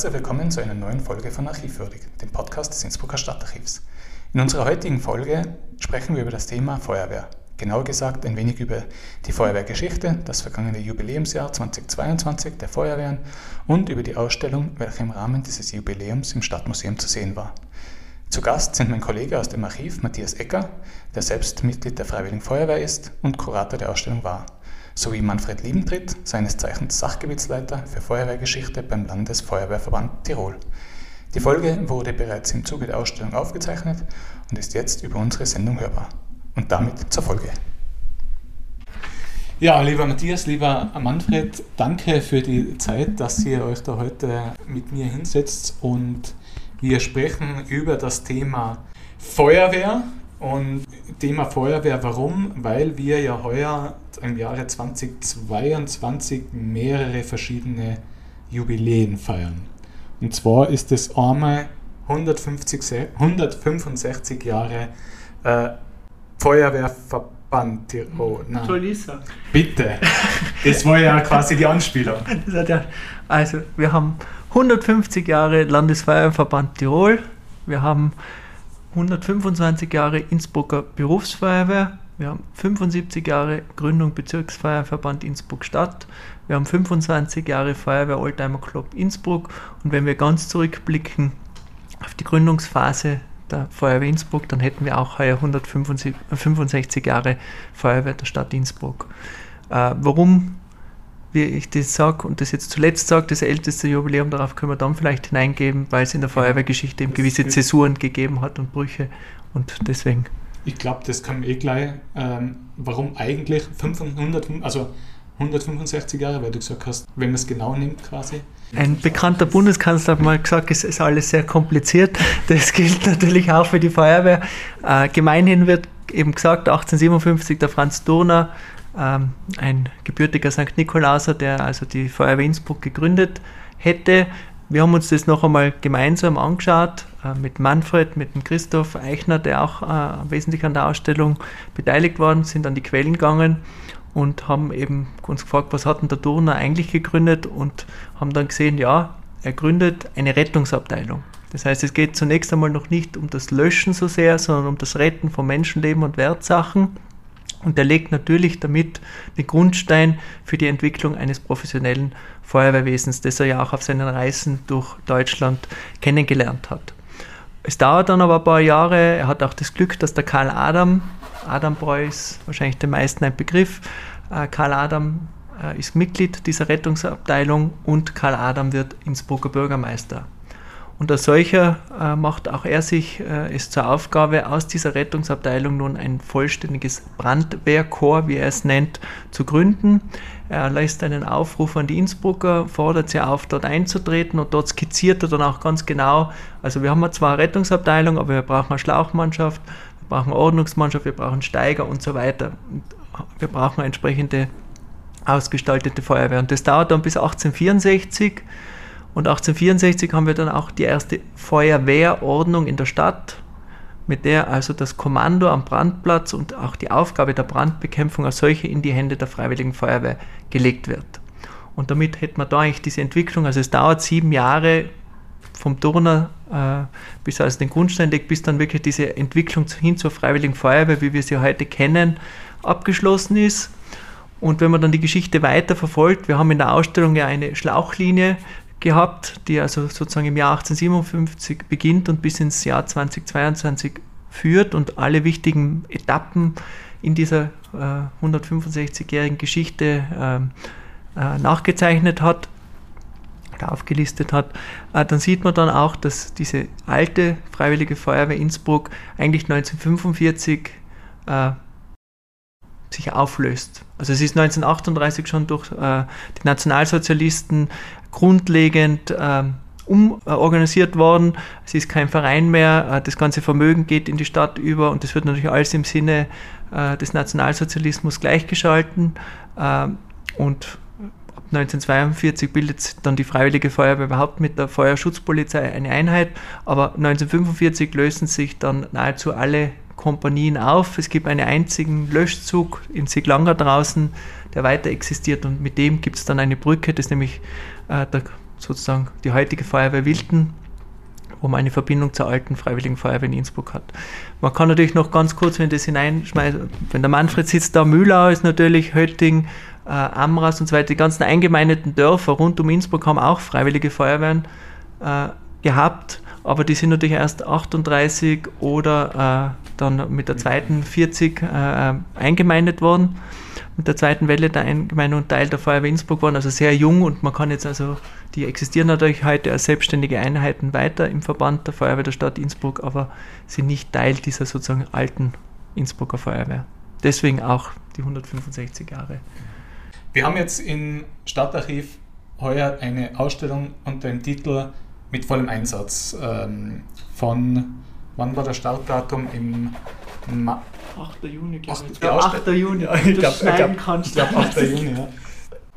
Herzlich willkommen zu einer neuen Folge von Archivwürdig, dem Podcast des Innsbrucker Stadtarchivs. In unserer heutigen Folge sprechen wir über das Thema Feuerwehr. Genauer gesagt ein wenig über die Feuerwehrgeschichte, das vergangene Jubiläumsjahr 2022 der Feuerwehren und über die Ausstellung, welche im Rahmen dieses Jubiläums im Stadtmuseum zu sehen war. Zu Gast sind mein Kollege aus dem Archiv Matthias Ecker, der selbst Mitglied der Freiwilligen Feuerwehr ist und Kurator der Ausstellung war sowie Manfred Liebentritt, seines Zeichens Sachgebietsleiter für Feuerwehrgeschichte beim Landesfeuerwehrverband Tirol. Die Folge wurde bereits im Zuge der Ausstellung aufgezeichnet und ist jetzt über unsere Sendung hörbar. Und damit zur Folge. Ja, lieber Matthias, lieber Manfred, danke für die Zeit, dass ihr euch da heute mit mir hinsetzt und wir sprechen über das Thema Feuerwehr und Thema Feuerwehr, warum? Weil wir ja heuer im Jahre 2022 mehrere verschiedene Jubiläen feiern. Und zwar ist es einmal 150, 165 Jahre äh, Feuerwehrverband Tirol. Nein. Tolisa. Bitte. Das war ja quasi die Anspielung. Also, wir haben 150 Jahre Landesfeuerwehrverband Tirol. Wir haben 125 Jahre Innsbrucker Berufsfeuerwehr, wir haben 75 Jahre Gründung Bezirksfeuerverband Innsbruck Stadt, wir haben 25 Jahre Feuerwehr Oldtimer Club Innsbruck. Und wenn wir ganz zurückblicken auf die Gründungsphase der Feuerwehr Innsbruck, dann hätten wir auch heuer 165 Jahre Feuerwehr der Stadt Innsbruck. Äh, warum wie ich das sage und das jetzt zuletzt sage, das älteste Jubiläum, darauf können wir dann vielleicht hineingeben, weil es in der Feuerwehrgeschichte eben gewisse Zäsuren gegeben hat und Brüche und deswegen. Ich glaube, das kann eh gleich. Ähm, warum eigentlich 500, also 165 Jahre, weil du gesagt hast, wenn man es genau nimmt quasi. Ein bekannter Bundeskanzler hat mal gesagt, es ist alles sehr kompliziert. Das gilt natürlich auch für die Feuerwehr. Äh, gemeinhin wird eben gesagt, 1857 der Franz Dohner ähm, ein gebürtiger St. Nikolauser, der also die Feuerwehr Innsbruck gegründet hätte. Wir haben uns das noch einmal gemeinsam angeschaut äh, mit Manfred, mit dem Christoph Eichner, der auch äh, wesentlich an der Ausstellung beteiligt war, sind an die Quellen gegangen und haben eben uns gefragt, was hat denn der Turner eigentlich gegründet und haben dann gesehen, ja, er gründet eine Rettungsabteilung. Das heißt, es geht zunächst einmal noch nicht um das Löschen so sehr, sondern um das Retten von Menschenleben und Wertsachen. Und er legt natürlich damit den Grundstein für die Entwicklung eines professionellen Feuerwehrwesens, das er ja auch auf seinen Reisen durch Deutschland kennengelernt hat. Es dauert dann aber ein paar Jahre. Er hat auch das Glück, dass der Karl Adam, Adam Breu ist wahrscheinlich den meisten ein Begriff, äh, Karl Adam äh, ist Mitglied dieser Rettungsabteilung und Karl Adam wird Innsbrucker Bürgermeister. Und als solcher äh, macht auch er sich äh, es zur Aufgabe, aus dieser Rettungsabteilung nun ein vollständiges Brandwehrkorps, wie er es nennt, zu gründen. Er lässt einen Aufruf an die Innsbrucker, fordert sie auf, dort einzutreten und dort skizziert er dann auch ganz genau, also wir haben zwar eine Rettungsabteilung, aber wir brauchen eine Schlauchmannschaft, wir brauchen eine Ordnungsmannschaft, wir brauchen Steiger und so weiter. Und wir brauchen eine entsprechende ausgestaltete Feuerwehr. Und das dauert dann bis 1864 und 1864 haben wir dann auch die erste Feuerwehrordnung in der Stadt, mit der also das Kommando am Brandplatz und auch die Aufgabe der Brandbekämpfung als solche in die Hände der Freiwilligen Feuerwehr gelegt wird. Und damit hätte man da eigentlich diese Entwicklung, also es dauert sieben Jahre vom Turner äh, bis also den Grundstein legt, bis dann wirklich diese Entwicklung hin zur Freiwilligen Feuerwehr, wie wir sie heute kennen, abgeschlossen ist. Und wenn man dann die Geschichte weiter verfolgt, wir haben in der Ausstellung ja eine Schlauchlinie gehabt, die also sozusagen im Jahr 1857 beginnt und bis ins Jahr 2022 führt und alle wichtigen Etappen in dieser äh, 165-jährigen Geschichte äh, äh, nachgezeichnet hat oder aufgelistet hat, äh, dann sieht man dann auch, dass diese alte Freiwillige Feuerwehr Innsbruck eigentlich 1945 äh, sich auflöst. Also es ist 1938 schon durch äh, die Nationalsozialisten grundlegend ähm, umorganisiert worden. Es ist kein Verein mehr, äh, das ganze Vermögen geht in die Stadt über und das wird natürlich alles im Sinne äh, des Nationalsozialismus gleichgeschalten. Äh, und ab 1942 bildet dann die Freiwillige Feuerwehr überhaupt mit der Feuerschutzpolizei eine Einheit, aber 1945 lösen sich dann nahezu alle Kompanien auf. Es gibt einen einzigen Löschzug in Siglanger draußen, der weiter existiert und mit dem gibt es dann eine Brücke, das ist nämlich äh, der sozusagen die heutige Feuerwehr Wilden, wo man eine Verbindung zur alten Freiwilligen Feuerwehr in Innsbruck hat. Man kann natürlich noch ganz kurz, wenn das hineinschmeißt, wenn der Manfred sitzt da, Mühlau ist natürlich, Hötting, äh, Amras und so weiter, die ganzen eingemeindeten Dörfer rund um Innsbruck haben auch Freiwillige Feuerwehren äh, gehabt, aber die sind natürlich erst 38 oder äh, dann mit der zweiten 40 äh, eingemeindet worden mit der zweiten Welle der Eingemeindung Teil der Feuerwehr Innsbruck waren, also sehr jung und man kann jetzt also, die existieren natürlich heute als selbstständige Einheiten weiter im Verband der Feuerwehr der Stadt Innsbruck, aber sind nicht Teil dieser sozusagen alten Innsbrucker Feuerwehr. Deswegen auch die 165 Jahre. Wir haben jetzt im Stadtarchiv heuer eine Ausstellung unter dem Titel Mit vollem Einsatz ähm, von, wann war das Startdatum? Im Ma 8. Juni, glaube ich. 8. Juni, ja, ich glaube, schneiden kannst. Ich glaube, 8. Juni, ja.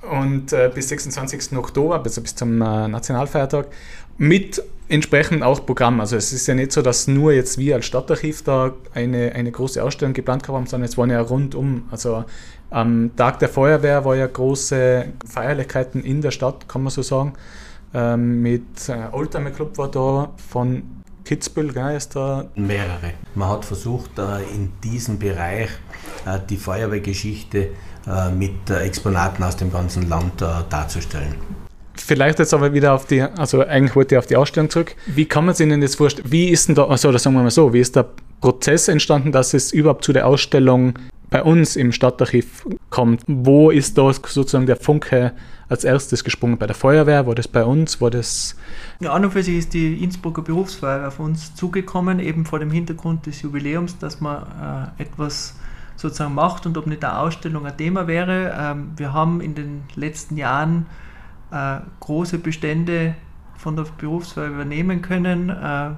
Und äh, bis 26. Oktober, also bis zum äh, Nationalfeiertag, mit entsprechend auch Programm. Also es ist ja nicht so, dass nur jetzt wir als Stadtarchiv da eine, eine große Ausstellung geplant haben, sondern es waren ja rundum. Also am Tag der Feuerwehr war ja große Feierlichkeiten in der Stadt, kann man so sagen. Ähm, mit äh, Oldtimer Club war da von Kitzbühel, gell, ist da. Mehrere. Man hat versucht, äh, in diesem Bereich äh, die Feuerwehrgeschichte äh, mit Exponaten aus dem ganzen Land darzustellen. Vielleicht jetzt aber wieder auf die, also eigentlich wollte ich auf die Ausstellung zurück. Wie kann man sich denn das vorstellen? Wie ist denn da, also oder sagen wir mal so, wie ist der Prozess entstanden, dass es überhaupt zu der Ausstellung bei uns im Stadtarchiv kommt? Wo ist da sozusagen der Funke als erstes gesprungen? Bei der Feuerwehr? War das bei uns? War das. Ja, an und für sich ist die Innsbrucker Berufsfeuerwehr auf uns zugekommen, eben vor dem Hintergrund des Jubiläums, dass man äh, etwas sozusagen macht und ob nicht eine Ausstellung ein Thema wäre. Ähm, wir haben in den letzten Jahren äh, große Bestände von der Berufsfeuerwehr übernehmen können, äh,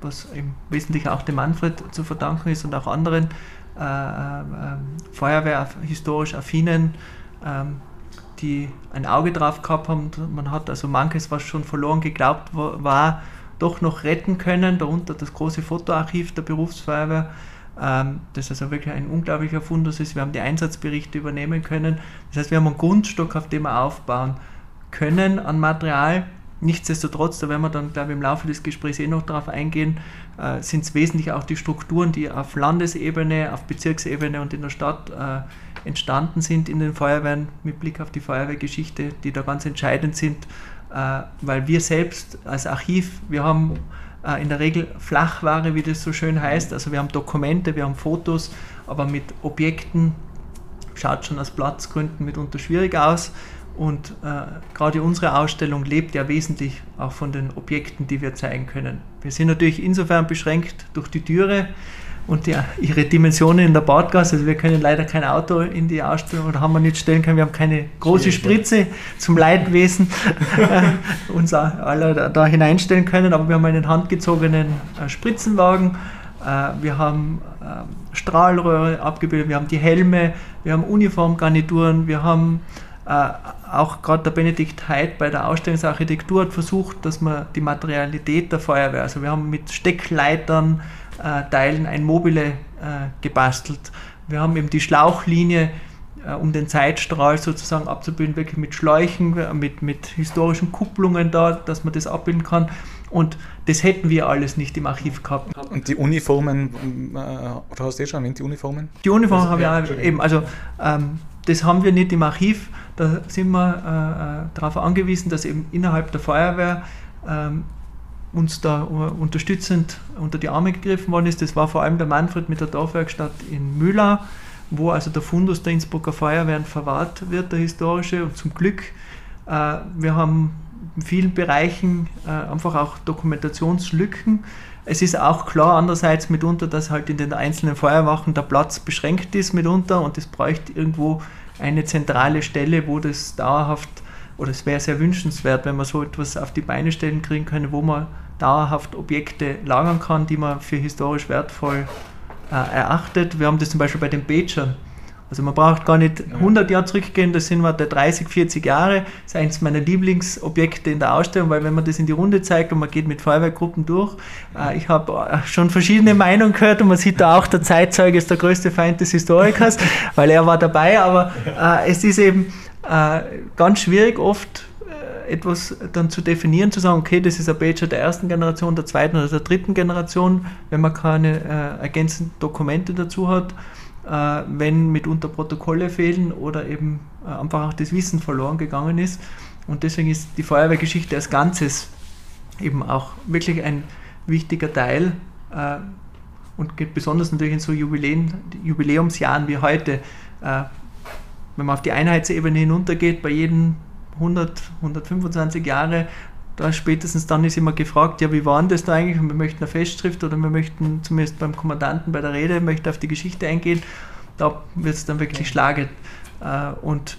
was im Wesentlichen auch dem Manfred zu verdanken ist und auch anderen äh, äh, ähm, Feuerwehr historisch affinen ähm, die ein Auge drauf gehabt haben. Man hat also manches, was schon verloren geglaubt war, doch noch retten können, darunter das große Fotoarchiv der Berufsfeuerwehr, ähm, das also wirklich ein unglaublicher Fundus ist. Wir haben die Einsatzberichte übernehmen können. Das heißt, wir haben einen Grundstock, auf dem wir aufbauen können an Material. Nichtsdestotrotz, da werden wir dann, glaube ich, im Laufe des Gesprächs eh noch darauf eingehen, äh, sind es wesentlich auch die Strukturen, die auf Landesebene, auf Bezirksebene und in der Stadt äh, entstanden sind in den Feuerwehren mit Blick auf die Feuerwehrgeschichte, die da ganz entscheidend sind, äh, weil wir selbst als Archiv, wir haben äh, in der Regel Flachware, wie das so schön heißt, also wir haben Dokumente, wir haben Fotos, aber mit Objekten schaut schon aus Platzgründen mitunter schwierig aus. Und äh, gerade unsere Ausstellung lebt ja wesentlich auch von den Objekten, die wir zeigen können. Wir sind natürlich insofern beschränkt durch die Türe, und die, ihre Dimensionen in der Badgasse. Also wir können leider kein Auto in die Ausstellung oder haben wir nicht stellen können. Wir haben keine große Spritze zum Leidwesen äh, uns alle da, da, hineinstellen können, aber wir haben einen handgezogenen äh, Spritzenwagen. Äh, wir haben äh, Strahlröhre abgebildet, wir haben die Helme, wir haben Uniformgarnituren, wir haben auch gerade der Benedikt Heid bei der Ausstellungsarchitektur hat versucht, dass man die Materialität der Feuerwehr, also wir haben mit Steckleitern, äh, Teilen ein Mobile äh, gebastelt. Wir haben eben die Schlauchlinie, äh, um den Zeitstrahl sozusagen abzubilden, wirklich mit Schläuchen, mit, mit historischen Kupplungen da, dass man das abbilden kann. Und das hätten wir alles nicht im Archiv gehabt. Und die Uniformen, äh, hast du eh schon erwähnt, die Uniformen? Die Uniformen also, habe ich auch eben, also ähm, das haben wir nicht im Archiv. Da sind wir äh, darauf angewiesen, dass eben innerhalb der Feuerwehr ähm, uns da unterstützend unter die Arme gegriffen worden ist. Das war vor allem der Manfred mit der Dorfwerkstatt in Mühlau, wo also der Fundus der Innsbrucker Feuerwehren verwahrt wird, der historische. Und zum Glück, äh, wir haben in vielen Bereichen äh, einfach auch Dokumentationslücken. Es ist auch klar andererseits mitunter, dass halt in den einzelnen Feuerwachen der Platz beschränkt ist mitunter und es bräuchte irgendwo eine zentrale Stelle, wo das dauerhaft oder es wäre sehr wünschenswert, wenn man so etwas auf die Beine stellen kriegen könnte, wo man dauerhaft Objekte lagern kann, die man für historisch wertvoll äh, erachtet. Wir haben das zum Beispiel bei den Bechern. Also man braucht gar nicht 100 Jahre zurückgehen, das sind wir der 30, 40 Jahre. Das ist eines meiner Lieblingsobjekte in der Ausstellung, weil wenn man das in die Runde zeigt und man geht mit Feuerwehrgruppen durch, äh, ich habe äh, schon verschiedene Meinungen gehört und man sieht da auch, der Zeitzeuge ist der größte Feind des Historikers, weil er war dabei, aber äh, es ist eben ganz schwierig oft etwas dann zu definieren, zu sagen, okay, das ist ein Pager der ersten Generation, der zweiten oder der dritten Generation, wenn man keine äh, ergänzenden Dokumente dazu hat, wenn mitunter Protokolle fehlen oder eben äh, einfach auch das Wissen verloren gegangen ist. Und deswegen ist die Feuerwehrgeschichte als Ganzes eben auch wirklich ein wichtiger Teil äh, und geht besonders natürlich in so Jubiläen, Jubiläumsjahren wie heute, äh, wenn man auf die Einheitsebene hinuntergeht, bei jedem 100, 125 Jahre, da spätestens dann ist immer gefragt, ja, wie war denn das da eigentlich? Und wir möchten eine Festschrift oder wir möchten zumindest beim Kommandanten bei der Rede, möchte auf die Geschichte eingehen. Da wird es dann wirklich schlagend. Äh, und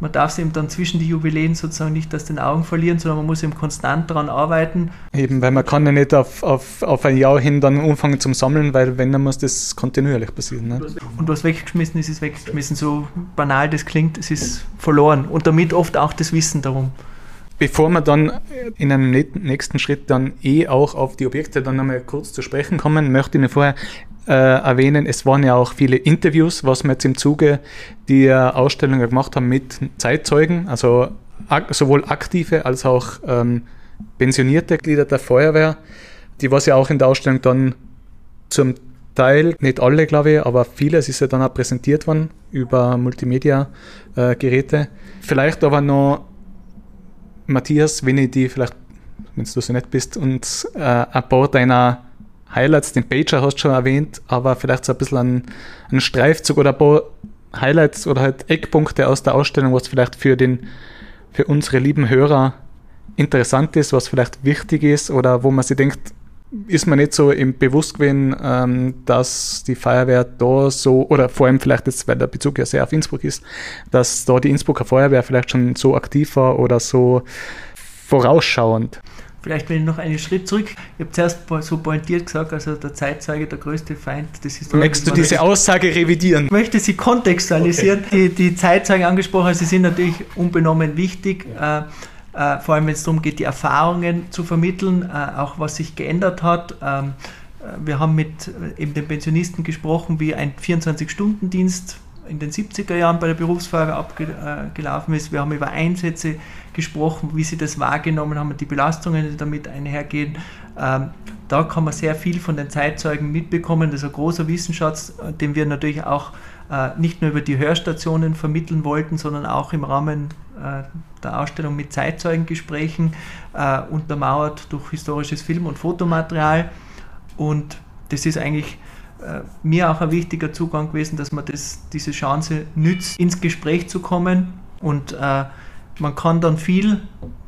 man darf es eben dann zwischen die Jubiläen sozusagen nicht aus den Augen verlieren, sondern man muss eben konstant daran arbeiten. Eben, weil man kann ja nicht auf, auf, auf ein Jahr hin dann anfangen zum Sammeln, weil wenn, dann muss das kontinuierlich passieren. Ne? Und was weggeschmissen ist, ist weggeschmissen. So banal das klingt, es ist verloren. Und damit oft auch das Wissen darum. Bevor wir dann in einem nächsten Schritt dann eh auch auf die Objekte dann nochmal kurz zu sprechen kommen, möchte ich mir vorher äh, erwähnen, es waren ja auch viele Interviews, was wir jetzt im Zuge der Ausstellung gemacht haben mit Zeitzeugen, also ak sowohl aktive als auch ähm, pensionierte Glieder der Feuerwehr, die was ja auch in der Ausstellung dann zum Teil, nicht alle glaube ich, aber vieles ist ja dann auch präsentiert worden über Multimedia-Geräte. Äh, vielleicht aber noch, Matthias, wenn ich die vielleicht, wenn du so nett bist, und äh, ein paar deiner Highlights, den Pager hast du schon erwähnt, aber vielleicht so ein bisschen ein, ein Streifzug oder ein paar Highlights oder halt Eckpunkte aus der Ausstellung, was vielleicht für, den, für unsere lieben Hörer interessant ist, was vielleicht wichtig ist oder wo man sich denkt, ist man nicht so im bewusst gewesen, ähm, dass die Feuerwehr da so, oder vor allem vielleicht jetzt, weil der Bezug ja sehr auf Innsbruck ist, dass da die Innsbrucker Feuerwehr vielleicht schon so aktiv war oder so vorausschauend. Vielleicht wenn ich noch einen Schritt zurück. Ich habe zuerst so pointiert gesagt, also der Zeitzeuge, der größte Feind des Historikers. Möchtest du diese Aussage revidieren? Ich möchte sie kontextualisieren. Okay. Die, die Zeitzeugen angesprochen, sie sind natürlich unbenommen wichtig. Äh, äh, vor allem wenn es darum geht, die Erfahrungen zu vermitteln, äh, auch was sich geändert hat. Ähm, äh, wir haben mit äh, eben den Pensionisten gesprochen, wie ein 24-Stunden-Dienst in den 70er Jahren bei der Berufsfeuerwehr abgelaufen ist. Wir haben über Einsätze gesprochen, wie sie das wahrgenommen haben, die Belastungen, die damit einhergehen. Ähm, da kann man sehr viel von den Zeitzeugen mitbekommen. Das ist ein großer Wissensschatz, den wir natürlich auch äh, nicht nur über die Hörstationen vermitteln wollten, sondern auch im Rahmen äh, der Ausstellung mit Zeitzeugengesprächen, äh, untermauert durch historisches Film- und Fotomaterial. Und das ist eigentlich äh, mir auch ein wichtiger Zugang gewesen, dass man das, diese Chance nützt, ins Gespräch zu kommen und äh, man kann dann viel,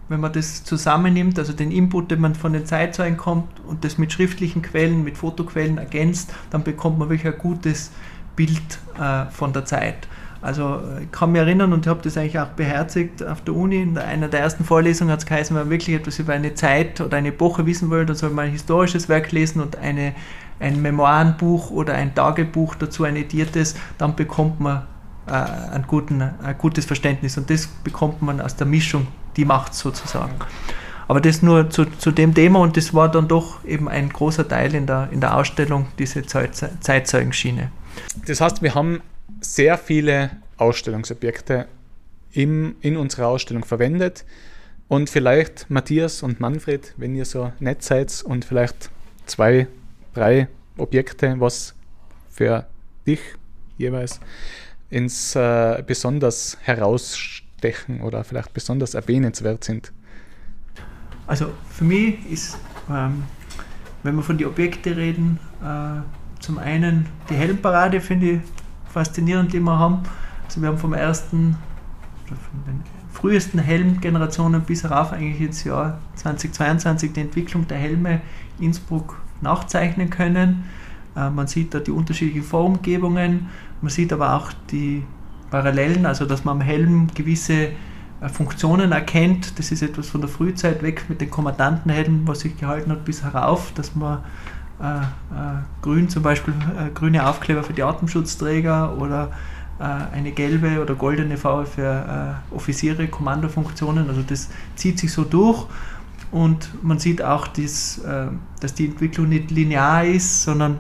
wenn man das zusammennimmt, also den Input, den man von den Zeitzeugen kommt und das mit schriftlichen Quellen, mit Fotoquellen ergänzt, dann bekommt man wirklich ein gutes Bild äh, von der Zeit. Also äh, ich kann mich erinnern und ich habe das eigentlich auch beherzigt auf der Uni. In einer der ersten Vorlesungen hat es geheißen, wenn man wirklich etwas über eine Zeit oder eine Epoche wissen will, dann soll man ein historisches Werk lesen und eine, ein Memoirenbuch oder ein Tagebuch dazu, ein ediertes, dann bekommt man äh, einen guten, ein gutes Verständnis. Und das bekommt man aus der Mischung, die macht sozusagen. Aber das nur zu, zu dem Thema und das war dann doch eben ein großer Teil in der, in der Ausstellung, diese Zeitzeugenschiene. Das heißt, wir haben sehr viele Ausstellungsobjekte im, in unserer Ausstellung verwendet. Und vielleicht Matthias und Manfred, wenn ihr so nett seid und vielleicht zwei, drei Objekte, was für dich jeweils ins äh, besonders herausstechen oder vielleicht besonders erwähnenswert sind? Also für mich ist, ähm, wenn wir von den Objekten reden, äh, zum einen die Helmparade finde ich faszinierend, die wir haben. Also wir haben vom ersten, von den frühesten Helmgenerationen bis herauf eigentlich ins Jahr 2022 die Entwicklung der Helme Innsbruck nachzeichnen können. Äh, man sieht da die unterschiedlichen Formgebungen, man sieht aber auch die Parallelen, also dass man am Helm gewisse äh, Funktionen erkennt. Das ist etwas von der Frühzeit weg mit den Kommandantenhelmen, was sich gehalten hat bis herauf, dass man grün zum Beispiel äh, grüne Aufkleber für die Atemschutzträger oder äh, eine gelbe oder goldene Farbe für äh, Offiziere, Kommandofunktionen. Also das zieht sich so durch und man sieht auch, dass, dass die Entwicklung nicht linear ist, sondern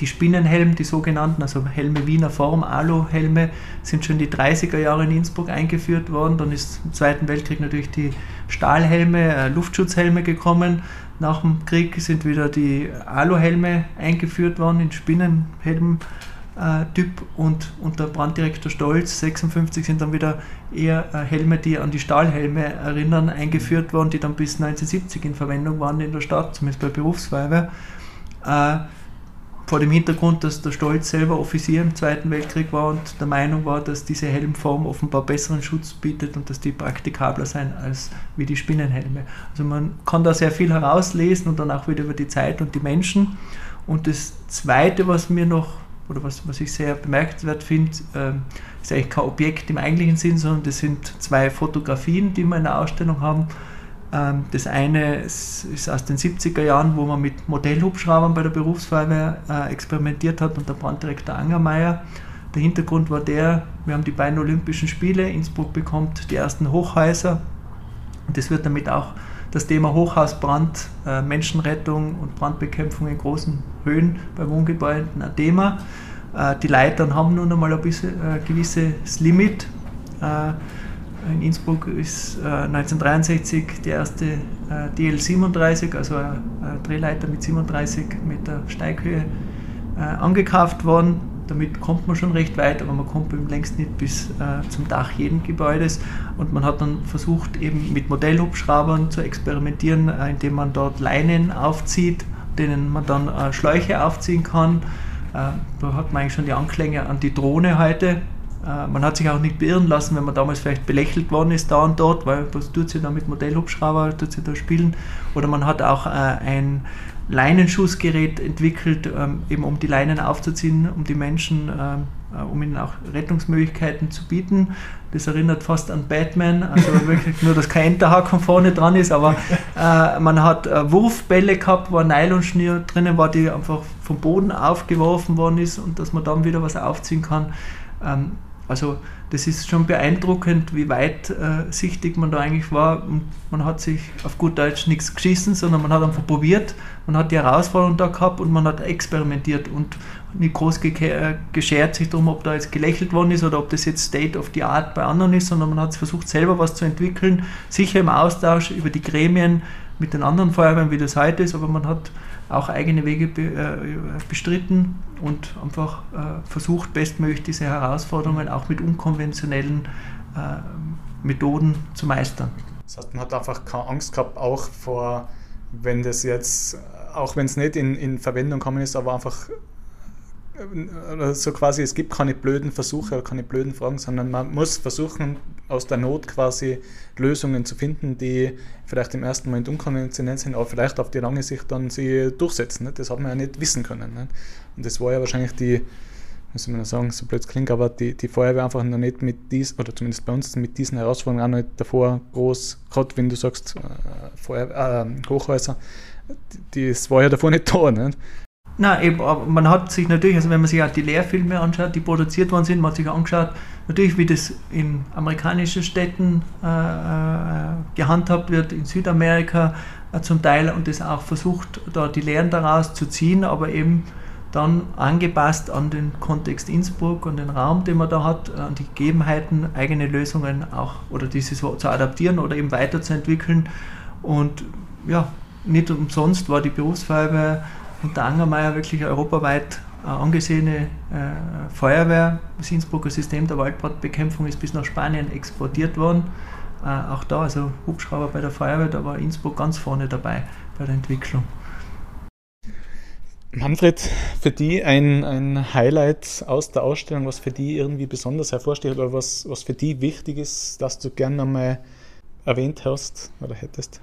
die Spinnenhelme, die sogenannten, also Helme Wiener Form, Alu-Helme, sind schon in die 30er Jahre in Innsbruck eingeführt worden. Dann ist im Zweiten Weltkrieg natürlich die Stahlhelme, äh, Luftschutzhelme gekommen. Nach dem Krieg sind wieder die Aluhelme eingeführt worden in Spinnenhelm. Äh, Typ und unter Branddirektor Stolz 56 sind dann wieder eher äh, Helme, die an die Stahlhelme erinnern, eingeführt worden, die dann bis 1970 in Verwendung waren in der Stadt, zumindest bei Berufsfeuerwehr. Äh, vor dem Hintergrund, dass der Stolz selber Offizier im Zweiten Weltkrieg war und der Meinung war, dass diese Helmform offenbar besseren Schutz bietet und dass die praktikabler sein als wie die Spinnenhelme. Also man kann da sehr viel herauslesen und dann auch wieder über die Zeit und die Menschen. Und das Zweite, was mir noch, oder was, was ich sehr bemerkenswert finde, äh, ist eigentlich kein Objekt im eigentlichen Sinn, sondern das sind zwei Fotografien, die wir in der Ausstellung haben das eine ist aus den 70er Jahren, wo man mit Modellhubschraubern bei der Berufsfeuerwehr äh, experimentiert hat unter Branddirektor Angermeier. Der Hintergrund war der, wir haben die beiden Olympischen Spiele, Innsbruck bekommt die ersten Hochhäuser und das wird damit auch das Thema Hochhausbrand, äh, Menschenrettung und Brandbekämpfung in großen Höhen bei Wohngebäuden ein Thema. Äh, die Leitern haben nun einmal ein bisschen, äh, gewisses Limit. Äh, in Innsbruck ist äh, 1963 die erste äh, DL37, also ein, ein, Drehleiter mit 37 Meter Steighöhe, äh, angekauft worden. Damit kommt man schon recht weit, aber man kommt eben längst nicht bis äh, zum Dach jeden Gebäudes. Und man hat dann versucht, eben mit Modellhubschraubern zu experimentieren, äh, indem man dort Leinen aufzieht, denen man dann äh, Schläuche aufziehen kann. da hat man eigentlich schon die Anklänge an die Drohne heute äh, man hat sich auch nicht beirren lassen, wenn man damals vielleicht belächelt worden ist da und dort, weil was tut sie da mit Modellhubschrauber, tut sie da spielen? Oder man hat auch äh, ein Leinenschussgerät entwickelt, ähm, eben um die Leinen aufzuziehen, um die Menschen, ähm, äh, um ihnen auch Rettungsmöglichkeiten zu bieten. Das erinnert fast an Batman, also wirklich nur, dass kein Enterhaken vorne dran ist, aber äh, man hat äh, Wurfbälle gehabt, wo ein Nylonschnür drinnen war, die einfach vom Boden aufgeworfen worden ist und dass man dann wieder was aufziehen kann. Ähm, also das ist schon beeindruckend, wie weitsichtig man da eigentlich war. Man hat sich auf gut Deutsch nichts geschissen, sondern man hat einfach probiert, man hat die Herausforderung da gehabt und man hat experimentiert. Und nicht groß äh, geschert sich darum, ob da jetzt gelächelt worden ist oder ob das jetzt State of the Art bei anderen ist, sondern man hat versucht, selber was zu entwickeln, sicher im Austausch über die Gremien mit den anderen Feuerwehren, wie das heute ist, aber man hat auch eigene Wege äh, bestritten und einfach äh, versucht, bestmöglich diese Herausforderungen auch mit unkonventionellen äh, Methoden zu meistern. Das heißt, man hat einfach keine Angst gehabt, auch vor, wenn das jetzt, auch wenn es nicht in, in Verwendung gekommen ist, aber einfach so quasi, es gibt keine blöden Versuche oder keine blöden Fragen, sondern man muss versuchen, aus der Not quasi Lösungen zu finden, die vielleicht im ersten Moment unkonventionell sind, aber vielleicht auf die lange Sicht dann sie durchsetzen. Das hat man ja nicht wissen können. Und das war ja wahrscheinlich die, soll man sagen, so blöd klingt, aber die, die Feuerwehr einfach noch nicht mit diesen, oder zumindest bei uns mit diesen Herausforderungen auch nicht davor groß, gerade wenn du sagst, äh, Feuerwehr, äh, Hochhäuser, das war ja davor nicht da. Nicht? Nein, eben, man hat sich natürlich, also wenn man sich auch die Lehrfilme anschaut, die produziert worden sind, man hat sich angeschaut, natürlich wie das in amerikanischen Städten äh, äh, gehandhabt wird, in Südamerika äh, zum Teil und das auch versucht, da die Lehren daraus zu ziehen, aber eben dann angepasst an den Kontext Innsbruck und den Raum, den man da hat, an die Gegebenheiten, eigene Lösungen auch oder diese so zu adaptieren oder eben weiterzuentwickeln. Und ja, nicht umsonst war die Berufsfeuerwehr unter Angermeier wirklich europaweit äh, angesehene äh, Feuerwehr. Das Innsbrucker System der Waldbrandbekämpfung ist bis nach Spanien exportiert worden. Äh, auch da, also Hubschrauber bei der Feuerwehr, da war Innsbruck ganz vorne dabei bei der Entwicklung. Manfred, für die ein, ein Highlight aus der Ausstellung, was für die irgendwie besonders hervorsteht oder was, was für die wichtig ist, dass du gerne einmal erwähnt hast oder hättest?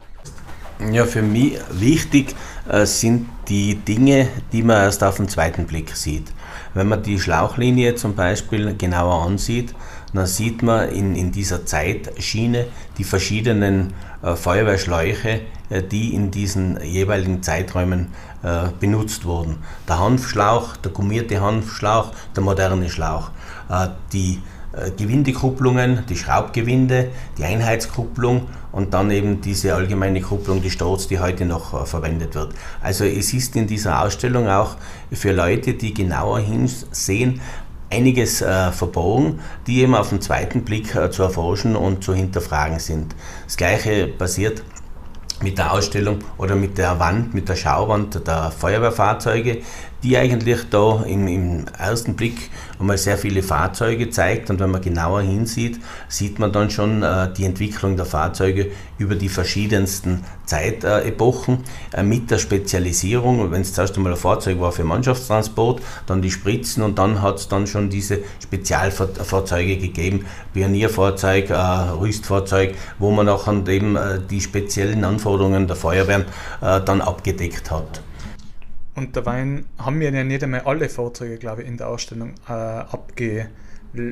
Ja, für mich wichtig äh, sind die Dinge, die man erst auf den zweiten Blick sieht. Wenn man die Schlauchlinie zum Beispiel genauer ansieht, dann sieht man in, in dieser Zeitschiene die verschiedenen äh, Feuerwehrschläuche, äh, die in diesen jeweiligen Zeiträumen äh, benutzt wurden. Der Hanfschlauch, der gummierte Hanfschlauch, der moderne Schlauch. Äh, die Gewindekupplungen, die Schraubgewinde, die Einheitskupplung und dann eben diese allgemeine Kupplung, die Sturz, die heute noch äh, verwendet wird. Also es ist in dieser Ausstellung auch für Leute, die genauer hinsehen, einiges äh, verborgen, die eben auf den zweiten Blick äh, zu erforschen und zu hinterfragen sind. Das gleiche passiert mit der Ausstellung oder mit der Wand, mit der Schauwand der Feuerwehrfahrzeuge, die eigentlich da im, im, ersten Blick einmal sehr viele Fahrzeuge zeigt und wenn man genauer hinsieht, sieht man dann schon äh, die Entwicklung der Fahrzeuge über die verschiedensten Zeitepochen äh, mit der Spezialisierung. Wenn es zuerst einmal ein Fahrzeug war für Mannschaftstransport, dann die Spritzen und dann hat es dann schon diese Spezialfahrzeuge gegeben, Pionierfahrzeug, äh, Rüstfahrzeug, wo man auch eben äh, die speziellen Anforderungen der Feuerwehren äh, dann abgedeckt hat. Und dabei haben wir ja nicht einmal alle Fahrzeuge, glaube ich, in der Ausstellung äh, abge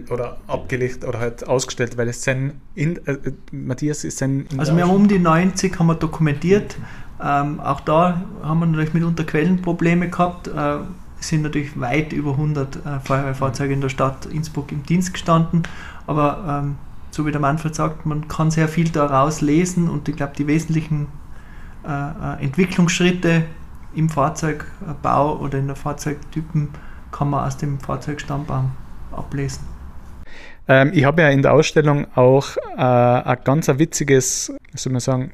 oder abgelegt oder halt ausgestellt, weil es sind, in, äh, Matthias, es sind... also wir haben um die 90 haben wir dokumentiert. Ähm, auch da haben wir natürlich mitunter Quellenprobleme gehabt. Äh, es sind natürlich weit über 100 äh, Feuerwehrfahrzeuge in der Stadt Innsbruck im Dienst gestanden, aber ähm, so wie der Manfred sagt, man kann sehr viel daraus lesen und ich glaube, die wesentlichen äh, äh Entwicklungsschritte im Fahrzeugbau oder in der Fahrzeugtypen kann man aus dem Fahrzeugstammbaum ablesen. Ähm, ich habe ja in der Ausstellung auch äh, ein ganz ein witziges, soll man sagen,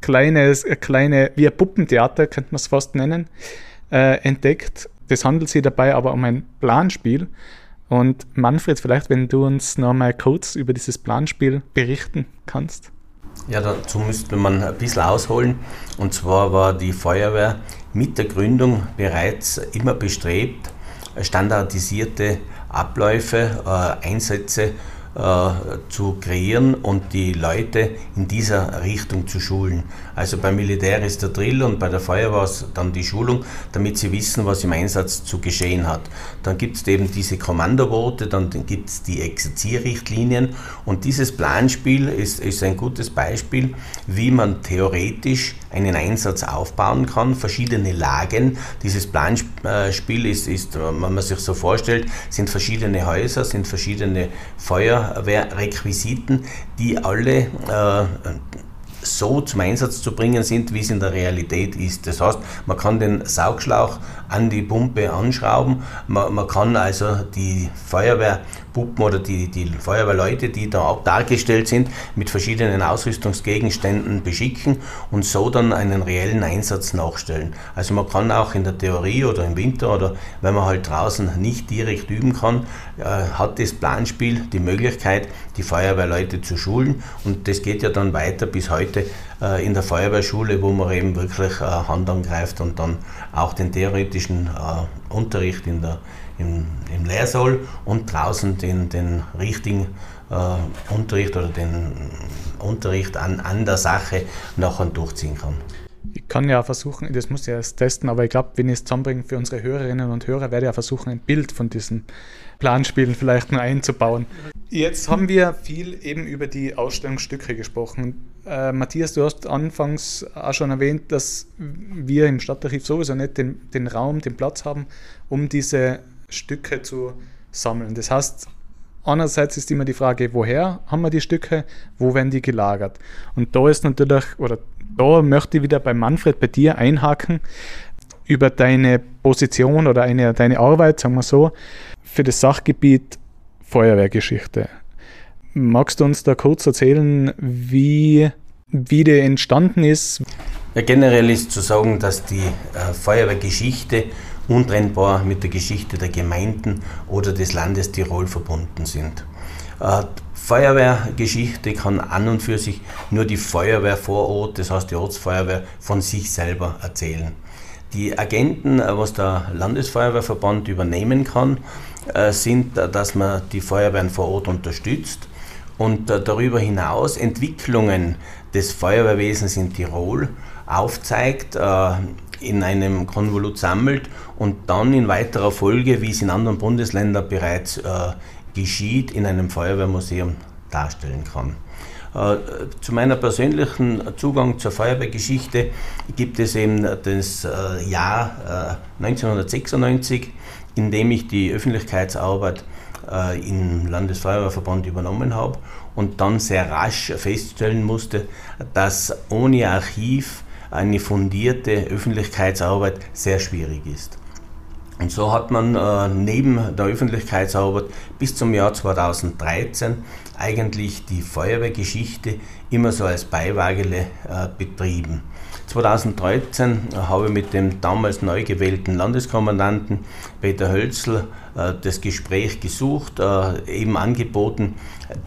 kleines, kleine, wie ein Puppentheater, könnte man es fast nennen, äh, entdeckt. Das handelt sich dabei aber um ein Planspiel. Und Manfred, vielleicht, wenn du uns noch mal kurz über dieses Planspiel berichten kannst. Ja, dazu müsste man ein bisschen ausholen. Und zwar war die Feuerwehr mit der Gründung bereits immer bestrebt, standardisierte Abläufe, äh, Einsätze äh, zu kreieren und die Leute in dieser Richtung zu schulen. Also beim Militär ist der Drill und bei der Feuerwehr ist dann die Schulung, damit sie wissen, was im Einsatz zu geschehen hat. Dann gibt es eben diese Kommandoworte, dann gibt es die Exerzierrichtlinien und dieses Planspiel ist, ist ein gutes Beispiel, wie man theoretisch einen Einsatz aufbauen kann, verschiedene Lagen. Dieses Planspiel ist, ist, wenn man sich so vorstellt, sind verschiedene Häuser, sind verschiedene Feuerwehrrequisiten, die alle äh, so zum Einsatz zu bringen sind, wie es in der Realität ist. Das heißt, man kann den Saugschlauch an die Pumpe anschrauben, man, man kann also die Feuerwehrpuppen oder die, die Feuerwehrleute, die da dargestellt sind, mit verschiedenen Ausrüstungsgegenständen beschicken und so dann einen reellen Einsatz nachstellen. Also man kann auch in der Theorie oder im Winter oder wenn man halt draußen nicht direkt üben kann, äh, hat das Planspiel die Möglichkeit, die Feuerwehrleute zu schulen und das geht ja dann weiter bis heute äh, in der Feuerwehrschule, wo man eben wirklich äh, Hand angreift und dann auch den theoretischen äh, Unterricht in der, im, im Lehrsaal und draußen den, den richtigen äh, Unterricht oder den Unterricht an, an der Sache nachher durchziehen kann. Ich kann ja versuchen, das muss ich erst testen, aber ich glaube, wenn ich es zusammenbringe für unsere Hörerinnen und Hörer, werde ich ja versuchen, ein Bild von diesen Planspielen vielleicht noch einzubauen. Jetzt haben wir viel eben über die Ausstellungsstücke gesprochen. Äh, Matthias, du hast anfangs auch schon erwähnt, dass wir im Stadtarchiv sowieso nicht den, den Raum, den Platz haben, um diese Stücke zu sammeln. Das heißt, einerseits ist immer die Frage, woher haben wir die Stücke, wo werden die gelagert? Und da ist natürlich, oder da möchte ich wieder bei Manfred, bei dir einhaken, über deine Position oder eine, deine Arbeit, sagen wir so, für das Sachgebiet Feuerwehrgeschichte. Magst du uns da kurz erzählen, wie, wie die entstanden ist? Ja, generell ist zu sagen, dass die äh, Feuerwehrgeschichte untrennbar mit der Geschichte der Gemeinden oder des Landes Tirol verbunden sind. Äh, Feuerwehrgeschichte kann an und für sich nur die Feuerwehr vor Ort, das heißt die Ortsfeuerwehr, von sich selber erzählen. Die Agenten, äh, was der Landesfeuerwehrverband übernehmen kann, äh, sind, äh, dass man die Feuerwehren vor Ort unterstützt und darüber hinaus Entwicklungen des Feuerwehrwesens in Tirol aufzeigt, in einem Konvolut sammelt und dann in weiterer Folge, wie es in anderen Bundesländern bereits geschieht, in einem Feuerwehrmuseum darstellen kann. Äh, zu meiner persönlichen Zugang zur Feuerwehrgeschichte gibt es eben das äh, Jahr 1996, äh, in dem ich die Öffentlichkeitsarbeit äh, im Landesfeuerwehrverband übernommen habe und dann sehr rasch feststellen musste, dass ohne Archiv eine fundierte Öffentlichkeitsarbeit sehr schwierig ist. Und so hat man äh, neben der Öffentlichkeitsarbeit bis zum Jahr 2013 eigentlich die Feuerwehrgeschichte immer so als Beiwagele äh, betrieben. 2013 habe ich mit dem damals neu gewählten Landeskommandanten Peter Hölzl äh, das Gespräch gesucht, äh, eben angeboten,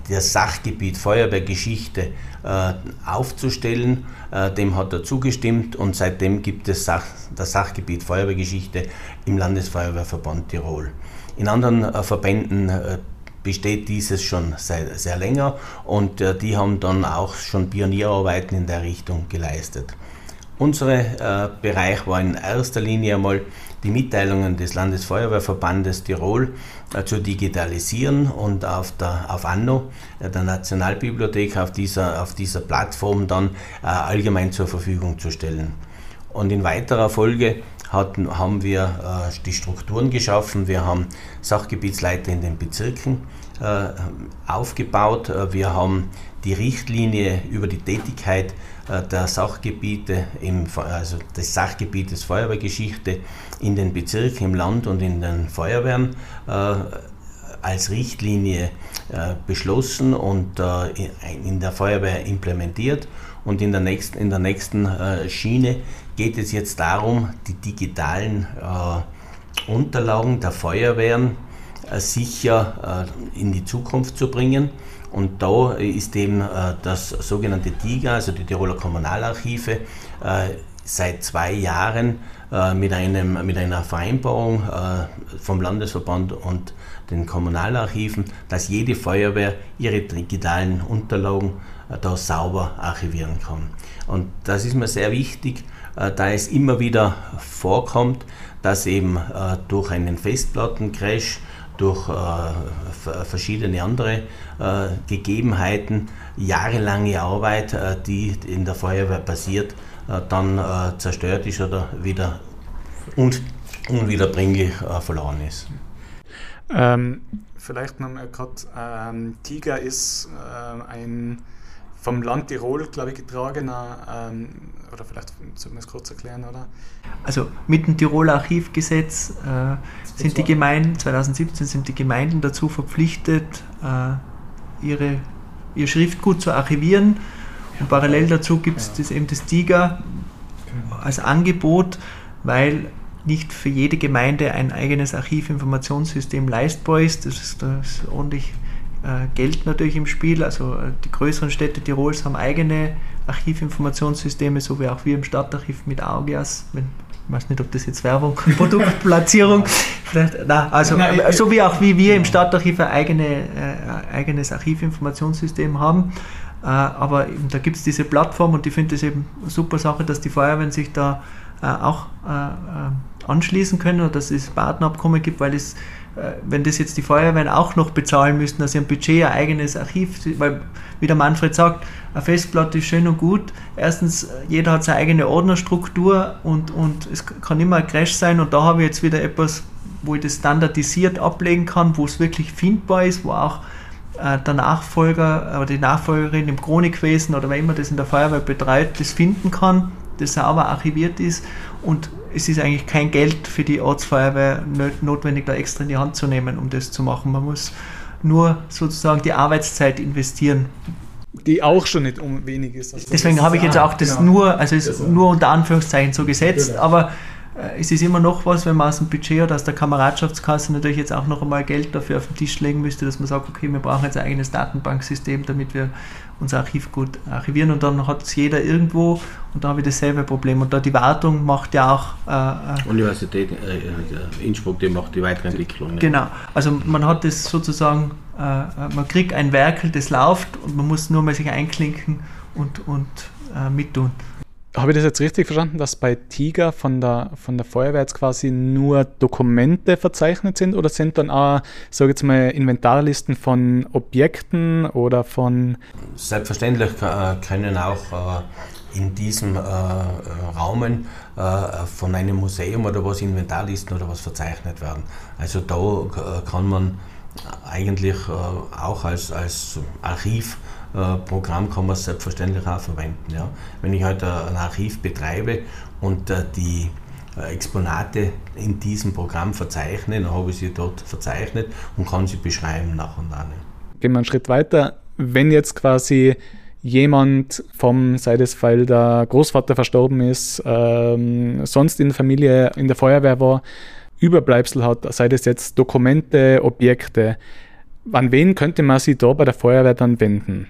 das Sachgebiet Feuerwehrgeschichte äh, aufzustellen. Dem hat er zugestimmt und seitdem gibt es das Sachgebiet Feuerwehrgeschichte im Landesfeuerwehrverband Tirol. In anderen Verbänden besteht dieses schon sehr, sehr länger und die haben dann auch schon Pionierarbeiten in der Richtung geleistet. Unser äh, Bereich war in erster Linie einmal die Mitteilungen des Landesfeuerwehrverbandes Tirol äh, zu digitalisieren und auf, der, auf Anno, äh, der Nationalbibliothek, auf dieser, auf dieser Plattform dann äh, allgemein zur Verfügung zu stellen. Und in weiterer Folge hatten, haben wir äh, die Strukturen geschaffen. Wir haben Sachgebietsleiter in den Bezirken äh, aufgebaut. Äh, wir haben die Richtlinie über die Tätigkeit der Sachgebiete, im, also des Sachgebietes Feuerwehrgeschichte in den Bezirken, im Land und in den Feuerwehren äh, als Richtlinie äh, beschlossen und äh, in der Feuerwehr implementiert. Und in der nächsten, in der nächsten äh, Schiene geht es jetzt darum, die digitalen äh, Unterlagen der Feuerwehren sicher in die Zukunft zu bringen und da ist eben äh, das sogenannte TIGA, also die Tiroler Kommunalarchive, äh, seit zwei Jahren äh, mit, einem, mit einer Vereinbarung vom Landesverband und den Kommunalarchiven, dass jede Feuerwehr ihre digitalen Unterlagen da sauber archivieren kann. Und das ist mir sehr wichtig, da es immer wieder vorkommt, dass eben durch einen Festplattencrash durch äh, verschiedene andere äh, Gegebenheiten, jahrelange Arbeit, äh, die in der Feuerwehr passiert, äh, dann äh, zerstört ist oder wieder un unwiederbringlich äh, verloren ist. Ähm, vielleicht nochmal gerade, ähm, Tiger ist ein vom Land Tirol, glaube ich, getragener, ähm, oder vielleicht sollen wir es kurz erklären, oder? Also mit dem Tiroler Archivgesetz äh, sind die Gemeinden, 2017 sind die Gemeinden dazu verpflichtet, äh, ihre, ihr Schriftgut zu archivieren. Und parallel dazu gibt es ja. eben das TIGA als Angebot, weil nicht für jede Gemeinde ein eigenes Archivinformationssystem leistbar ist. Das ist, das ist ordentlich äh, Geld natürlich im Spiel. Also äh, die größeren Städte Tirols haben eigene Archivinformationssysteme, so wie auch wir im Stadtarchiv mit Augias. Ich weiß nicht, ob das jetzt Werbung, Produktplatzierung, vielleicht, na, also nein, so wie auch wie wir im Stadtarchiv ein eigene, äh, eigenes Archivinformationssystem haben. Äh, aber eben, da gibt es diese Plattform und ich finde es eben eine super Sache, dass die Feuerwehren sich da äh, auch äh, anschließen können und dass es Partnerabkommen gibt, weil es äh, wenn das jetzt die Feuerwehren auch noch bezahlen müssten, also ein Budget, ein eigenes Archiv, weil, wie der Manfred sagt, eine Festplatte ist schön und gut. Erstens, jeder hat seine eigene Ordnerstruktur und, und es kann immer ein Crash sein und da habe ich jetzt wieder etwas, wo ich das standardisiert ablegen kann, wo es wirklich findbar ist, wo auch äh, der Nachfolger oder die Nachfolgerin im Chronikwesen oder wer immer das in der Feuerwehr betreibt, das finden kann, das sauber archiviert ist und es ist eigentlich kein Geld für die Ortsfeuerwehr notwendig, da extra in die Hand zu nehmen, um das zu machen. Man muss nur sozusagen die Arbeitszeit investieren. Die auch schon nicht um wenig ist. Also Deswegen habe ich jetzt auch das genau. nur, also ist nur unter Anführungszeichen so gesetzt, aber äh, es ist immer noch was, wenn man aus dem Budget oder aus der Kameradschaftskasse natürlich jetzt auch noch einmal Geld dafür auf den Tisch legen müsste, dass man sagt, okay, wir brauchen jetzt ein eigenes Datenbanksystem, damit wir unser Archiv gut archivieren und dann hat es jeder irgendwo und da habe ich dasselbe Problem. Und da die Wartung macht ja auch. Äh, äh Universität äh, äh, Innsbruck, die macht die Weiterentwicklung. Genau, also man hat das sozusagen, äh, man kriegt ein Werkel, das läuft und man muss nur mal sich einklinken und, und äh, mittun. Habe ich das jetzt richtig verstanden, dass bei Tiger von der, von der Feuerwehr jetzt quasi nur Dokumente verzeichnet sind oder sind dann auch, sage jetzt mal, Inventarlisten von Objekten oder von. Selbstverständlich äh, können auch äh, in diesem äh, Raumen von einem Museum oder was Inventarlisten oder was verzeichnet werden. Also da kann man eigentlich auch als, als Archivprogramm kann man es selbstverständlich auch verwenden. Ja. Wenn ich heute halt ein Archiv betreibe und äh, die Exponate in diesem Programm verzeichne, dann habe ich sie dort verzeichnet und kann sie beschreiben nach und nach. Gehen wir einen Schritt weiter. Wenn jetzt quasi jemand vom, sei das der Großvater verstorben ist, ähm, sonst in der Familie, in der Feuerwehr war, Überbleibsel hat, sei das jetzt Dokumente, Objekte, an wen könnte man sich da bei der Feuerwehr dann wenden?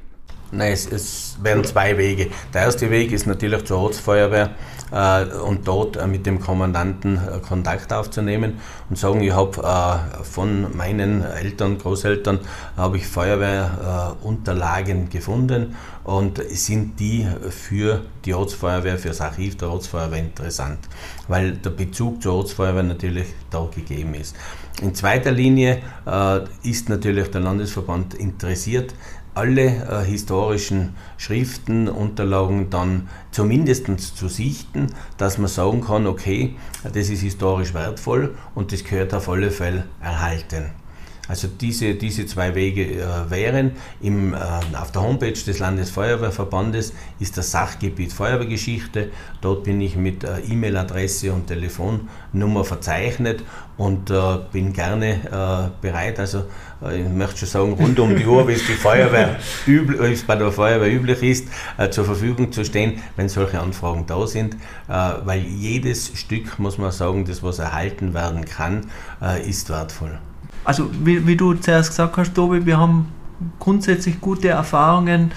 Nein, es, es werden zwei Wege. Der erste Weg ist natürlich zur Ortsfeuerwehr äh, und dort äh, mit dem Kommandanten äh, Kontakt aufzunehmen und sagen, ich habe äh, von meinen Eltern, Großeltern, habe ich Feuerwehrunterlagen gefunden und sind die für die Ortsfeuerwehr, für das Archiv der Ortsfeuerwehr interessant, weil der Bezug zur Ortsfeuerwehr natürlich da gegeben ist. In zweiter Linie äh, ist natürlich der Landesverband interessiert, alle äh, historischen Schriften, Unterlagen dann zumindest zu sichten, dass man sagen kann, okay, das ist historisch wertvoll und das gehört auf alle Fälle erhalten. Also diese, diese zwei Wege äh, wären. Im, äh, auf der Homepage des Landesfeuerwehrverbandes ist das Sachgebiet Feuerwehrgeschichte. Dort bin ich mit äh, E-Mail-Adresse und Telefonnummer verzeichnet und äh, bin gerne äh, bereit. Also äh, ich möchte schon sagen, rund um die Uhr, wie es, die Feuerwehr üblich, wie es bei der Feuerwehr üblich ist, zur Verfügung zu stehen, wenn solche Anfragen da sind. weil jedes Stück, muss man sagen, das was erhalten werden kann, ist wertvoll also wie, wie, du zuerst gesagt hast, Tobi, wir haben grundsätzlich gute Erfahrungen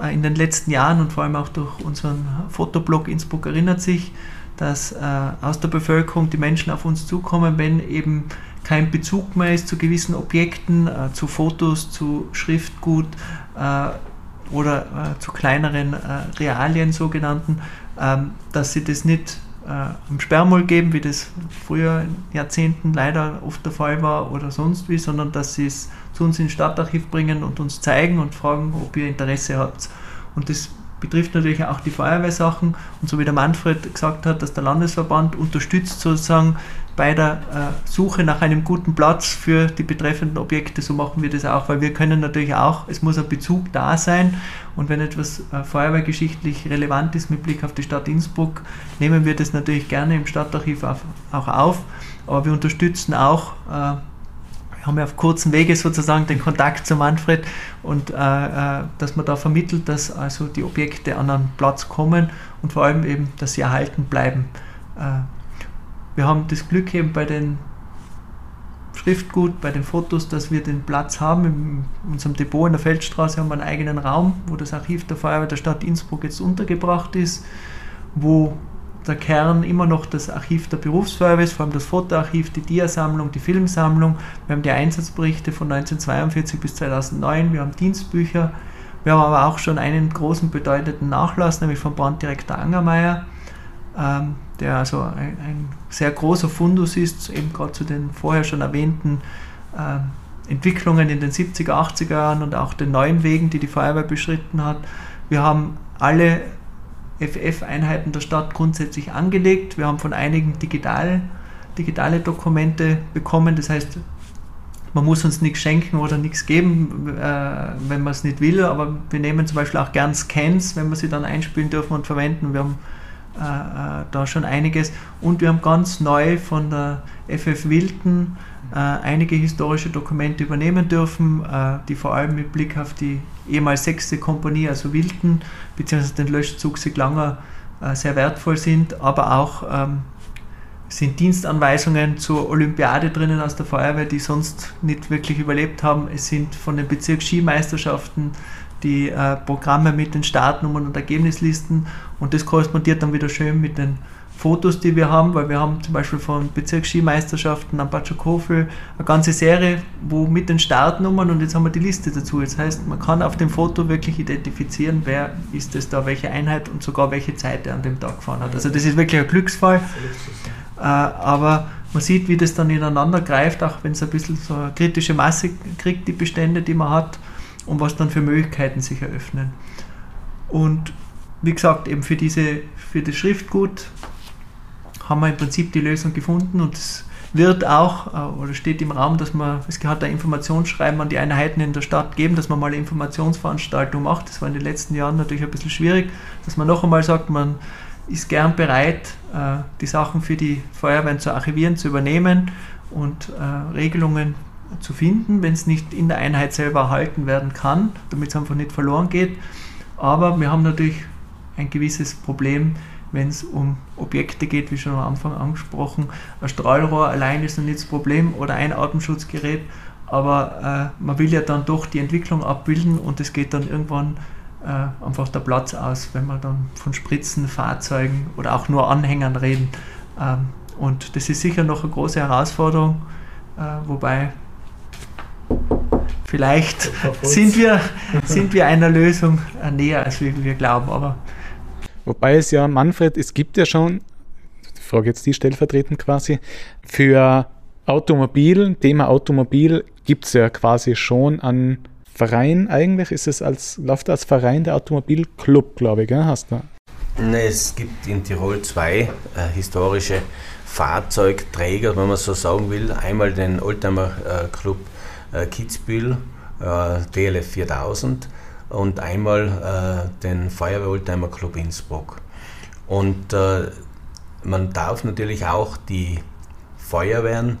äh, in den letzten Jahren und vor allem auch durch unseren Fotoblog Innsbruck erinnert sich, dass äh, aus der Bevölkerung die Menschen auf uns zukommen, wenn eben kein Bezug mehr ist zu gewissen Objekten, äh, zu Fotos, zu Schriftgut oder zu kleineren Realien sogenannten, ähm, dass sie das nicht am Sperrmüll geben, wie das früher in Jahrzehnten leider oft der Fall war oder sonst wie, sondern dass sie es zu uns ins Stadtarchiv bringen und uns zeigen und fragen, ob ihr Interesse habt. Und das betrifft natürlich auch die Feuerwehrsachen. Und so wie der Manfred gesagt hat, dass der Landesverband unterstützt sozusagen bei der äh, Suche nach einem guten Platz für die betreffenden Objekte, so machen wir das auch, weil wir können natürlich auch, es muss ein Bezug da sein und wenn etwas äh, feuerwehrgeschichtlich relevant ist mit Blick auf die Stadt Innsbruck, nehmen wir das natürlich gerne im Stadtarchiv auf, auch auf, aber wir unterstützen auch äh, haben wir auf kurzem Wege sozusagen den Kontakt zu Manfred und äh, äh, dass man da vermittelt, dass also die Objekte an einen Platz kommen und vor allem eben, dass sie erhalten bleiben. Äh, wir haben das Glück eben bei den Schriftgut, bei den Fotos, dass wir den Platz haben. In unserem Depot in der Feldstraße haben wir einen eigenen Raum, wo das Archiv der Feuerwehr der Stadt Innsbruck jetzt untergebracht ist, wo der Kern immer noch das Archiv der Berufsfeuerwehr ist, vor allem das Fotoarchiv, die Diasammlung, die Filmsammlung. Wir haben die Einsatzberichte von 1942 bis 2009, wir haben Dienstbücher. Wir haben aber auch schon einen großen bedeutenden Nachlass, nämlich vom Branddirektor Angermeier, ähm, der also ein, ein, sehr großer Fundus ist, eben gerade zu den vorher schon erwähnten äh, Entwicklungen in den 70er, 80er Jahren und auch den neuen Wegen, die die Feuerwehr beschritten hat. Wir haben alle FF-Einheiten der Stadt grundsätzlich angelegt. Wir haben von einigen digital, digitale Dokumente bekommen. Das heißt, man muss uns nichts schenken oder nichts geben, äh, wenn man es nicht will. Aber wir nehmen zum Beispiel auch gern Scans, wenn wir sie dann einspielen dürfen und verwenden. Wir haben da schon einiges. Und wir haben ganz neu von der FF Wilton äh, einige historische Dokumente übernehmen dürfen, äh, die vor allem mit Blick auf die ehemals sechste Kompanie, also Wilton, beziehungsweise den Löschzug Siglanger äh, sehr wertvoll sind, aber auch ähm, sind Dienstanweisungen zur Olympiade drinnen aus der Feuerwehr, die sonst nicht wirklich überlebt haben. Es sind von den Bezirksskimeisterschaften die äh, Programme mit den Startnummern und Ergebnislisten und das korrespondiert dann wieder schön mit den Fotos, die wir haben, weil wir haben zum Beispiel von Bezirksskimeisterschaften am Batschokofel eine ganze Serie, wo mit den Startnummern und jetzt haben wir die Liste dazu. Das heißt, man kann auf dem Foto wirklich identifizieren, wer ist es da, welche Einheit und sogar welche Zeit er an dem Tag gefahren hat. Also das ist wirklich ein Glücksfall. Äh, aber man sieht, wie das dann ineinander greift, auch wenn es ein bisschen so eine kritische Masse kriegt, die Bestände, die man hat und was dann für Möglichkeiten sich eröffnen. Und wie gesagt, eben für, diese, für das Schriftgut haben wir im Prinzip die Lösung gefunden und es wird auch äh, oder steht im Raum, dass man, es hat ein Informationsschreiben an die Einheiten in der Stadt geben, dass man mal eine Informationsveranstaltung macht. Das war in den letzten Jahren natürlich ein bisschen schwierig, dass man noch einmal sagt, man ist gern bereit, äh, die Sachen für die Feuerwehren zu archivieren, zu übernehmen und äh, Regelungen zu finden, wenn es nicht in der Einheit selber erhalten werden kann, damit es einfach nicht verloren geht. Aber wir haben natürlich ein gewisses Problem, wenn es um Objekte geht, wie schon am Anfang angesprochen. Ein Strahlrohr allein ist noch nicht das Problem oder ein Atemschutzgerät, aber äh, man will ja dann doch die Entwicklung abbilden und es geht dann irgendwann äh, einfach der Platz aus, wenn wir dann von Spritzen, Fahrzeugen oder auch nur Anhängern reden. Ähm, und das ist sicher noch eine große Herausforderung, äh, wobei vielleicht sind wir, sind wir einer Lösung äh, näher, als wir, wir glauben. Aber Wobei es ja, Manfred, es gibt ja schon, ich frage jetzt die stellvertretend quasi, für Automobil, Thema Automobil, gibt es ja quasi schon einen Verein eigentlich. Ist es als, läuft als Verein der Automobilclub, glaube ich, gell? hast du? Ne, es gibt in Tirol zwei äh, historische Fahrzeugträger, wenn man so sagen will. Einmal den Oldtimer äh, Club Kitzbühel, äh, DLF 4000 und einmal äh, den Feuerwehr-Oldtimer Club Innsbruck. Und äh, man darf natürlich auch die Feuerwehren,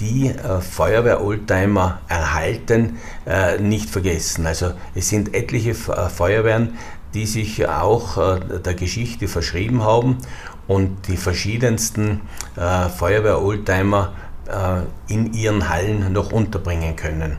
die äh, Feuerwehr-Oldtimer erhalten, äh, nicht vergessen. Also es sind etliche äh, Feuerwehren, die sich auch äh, der Geschichte verschrieben haben und die verschiedensten äh, Feuerwehr-Oldtimer äh, in ihren Hallen noch unterbringen können.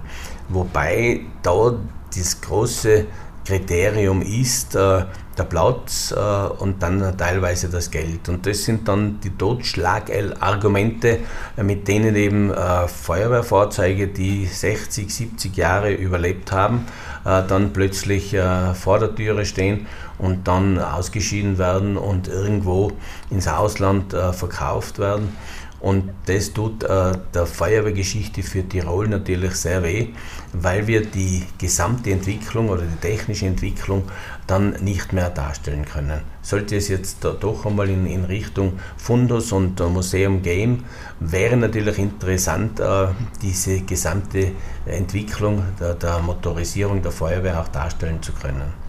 Wobei da das große Kriterium ist äh, der Platz äh, und dann teilweise das Geld. Und das sind dann die Totschlagargumente, äh, mit denen eben äh, Feuerwehrfahrzeuge, die 60, 70 Jahre überlebt haben, äh, dann plötzlich äh, vor der Türe stehen und dann ausgeschieden werden und irgendwo ins Ausland verkauft werden. Und das tut äh, der Feuerwehrgeschichte für Tirol natürlich sehr weh, weil wir die gesamte Entwicklung oder die technische Entwicklung dann nicht mehr darstellen können. Sollte es jetzt da doch einmal in, in Richtung Fundus und äh, Museum gehen, wäre natürlich interessant, äh, diese gesamte Entwicklung der, der Motorisierung der Feuerwehr auch darstellen zu können.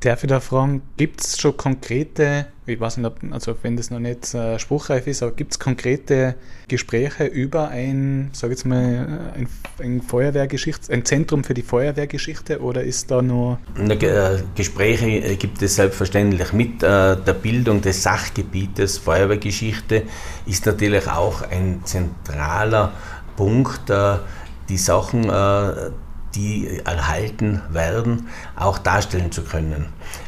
Darf ich da fragen, gibt es schon konkrete, ich weiß nicht, ob, also wenn das noch nicht äh, spruchreif ist, aber gibt es konkrete Gespräche über ein, sage jetzt mal, ein, ein Feuerwehrgeschichte, ein Zentrum für die Feuerwehrgeschichte oder ist da nur... Äh, Gespräche äh, gibt es selbstverständlich. Mit äh, der Bildung des Sachgebietes Feuerwehrgeschichte ist natürlich auch ein zentraler Punkt, äh, die Sachen äh, die erhalten werden, auch darstellen zu können.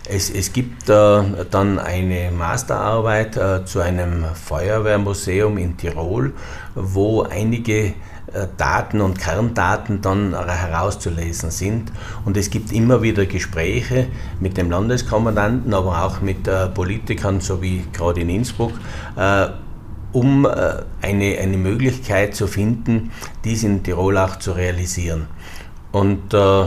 Es, es gibt äh, dann eine Masterarbeit äh, zu einem Feuerwehrmuseum in Tirol, wo einige äh, Daten und Kerndaten dann herauszulesen sind. Und es gibt immer wieder Gespräche mit dem Landeskommandanten, aber auch mit äh, Politikern, so wie gerade in Innsbruck, äh, um eine, eine Möglichkeit zu finden, dies in Tirol auch zu realisieren. Und äh,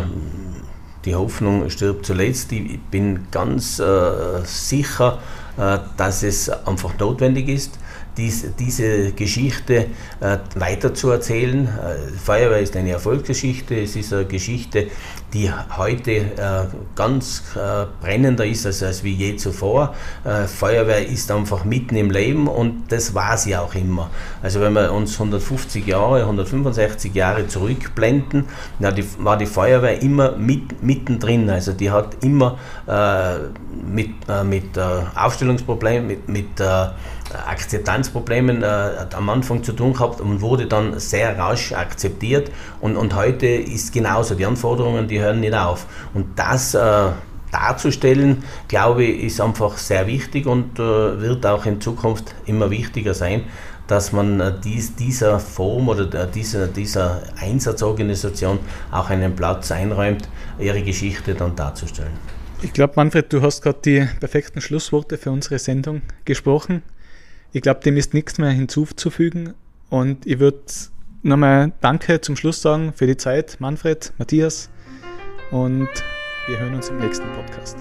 die Hoffnung stirbt zuletzt. Ich bin ganz äh, sicher, äh, dass es einfach notwendig ist, dies, diese Geschichte äh, weiterzuerzählen. Äh, Feuerwehr ist eine Erfolgsgeschichte, es ist eine Geschichte, die heute äh, ganz äh, brennender ist als, als wie je zuvor. Äh, Feuerwehr ist einfach mitten im Leben und das war sie auch immer. Also wenn wir uns 150 Jahre, 165 Jahre zurückblenden, na, die, war die Feuerwehr immer mit, mittendrin. Also die hat immer äh, mit, mit Aufstellungsproblemen, mit, mit Akzeptanzproblemen äh, am Anfang zu tun gehabt und wurde dann sehr rasch akzeptiert. Und, und heute ist genauso, die Anforderungen, die hören nicht auf. Und das äh, darzustellen, glaube ich, ist einfach sehr wichtig und äh, wird auch in Zukunft immer wichtiger sein, dass man äh, dies, dieser Form oder äh, dieser, dieser Einsatzorganisation auch einen Platz einräumt, ihre Geschichte dann darzustellen. Ich glaube, Manfred, du hast gerade die perfekten Schlussworte für unsere Sendung gesprochen. Ich glaube, dem ist nichts mehr hinzuzufügen. Und ich würde nochmal Danke zum Schluss sagen für die Zeit, Manfred, Matthias. Und wir hören uns im nächsten Podcast.